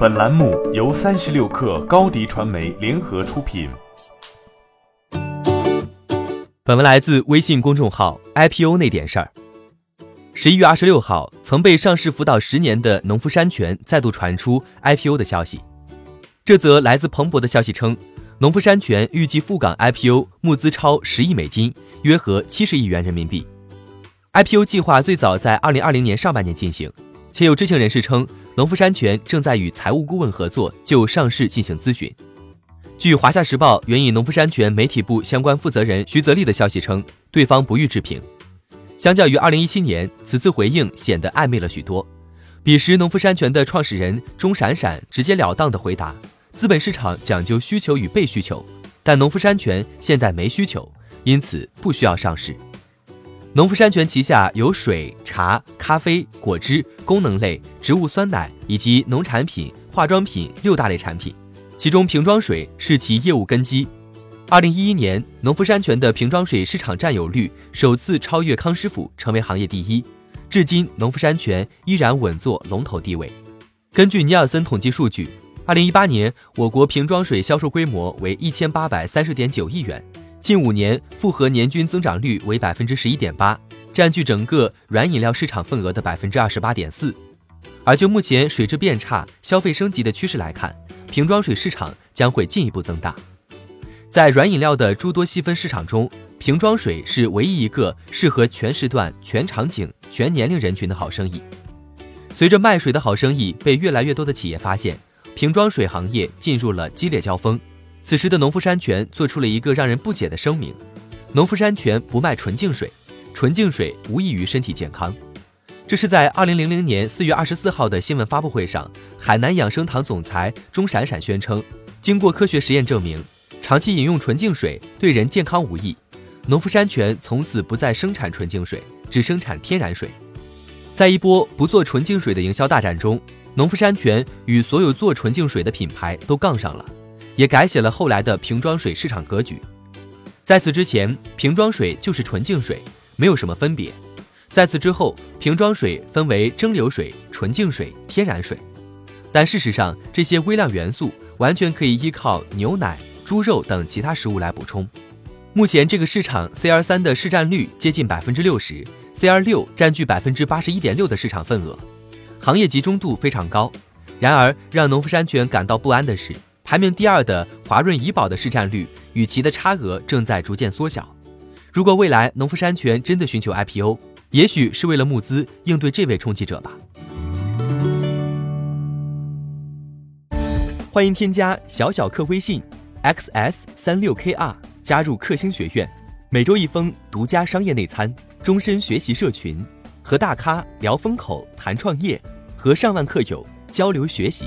本栏目由三十六氪高低传媒联合出品。本文来自微信公众号 IPO 那点事儿。十一月二十六号，曾被上市辅导十年的农夫山泉再度传出 IPO 的消息。这则来自彭博的消息称，农夫山泉预计赴港 IPO，募资超十亿美金，约合七十亿元人民币。IPO 计划最早在二零二零年上半年进行，且有知情人士称。农夫山泉正在与财务顾问合作，就上市进行咨询。据华夏时报援引农夫山泉媒体部相关负责人徐泽立的消息称，对方不予置评。相较于2017年，此次回应显得暧昧了许多。彼时，农夫山泉的创始人钟闪闪直截了当地回答：“资本市场讲究需求与被需求，但农夫山泉现在没需求，因此不需要上市。”农夫山泉旗下有水、茶、咖啡、果汁、功能类、植物酸奶以及农产品、化妆品六大类产品，其中瓶装水是其业务根基。二零一一年，农夫山泉的瓶装水市场占有率首次超越康师傅，成为行业第一。至今，农夫山泉依然稳坐龙头地位。根据尼尔森统计数据，二零一八年我国瓶装水销售规模为一千八百三十点九亿元。近五年复合年均增长率为百分之十一点八，占据整个软饮料市场份额的百分之二十八点四。而就目前水质变差、消费升级的趋势来看，瓶装水市场将会进一步增大。在软饮料的诸多细分市场中，瓶装水是唯一一个适合全时段、全场景、全年龄人群的好生意。随着卖水的好生意被越来越多的企业发现，瓶装水行业进入了激烈交锋。此时的农夫山泉做出了一个让人不解的声明：农夫山泉不卖纯净水，纯净水无益于身体健康。这是在二零零零年四月二十四号的新闻发布会上，海南养生堂总裁钟闪闪宣称，经过科学实验证明，长期饮用纯净水对人健康无益。农夫山泉从此不再生产纯净水，只生产天然水。在一波不做纯净水的营销大战中，农夫山泉与所有做纯净水的品牌都杠上了。也改写了后来的瓶装水市场格局。在此之前，瓶装水就是纯净水，没有什么分别。在此之后，瓶装水分为蒸馏水、纯净水、天然水。但事实上，这些微量元素完全可以依靠牛奶、猪肉等其他食物来补充。目前这个市场，CR 三的市占率接近百分之六十，CR 六占据百分之八十一点六的市场份额，行业集中度非常高。然而，让农夫山泉感到不安的是。排名第二的华润怡宝的市占率与其的差额正在逐渐缩小。如果未来农夫山泉真的寻求 IPO，也许是为了募资应对这位冲击者吧。欢迎添加小小客微信 xs 三六 kr 加入克星学院，每周一封独家商业内参，终身学习社群，和大咖聊风口谈创业，和上万客友交流学习。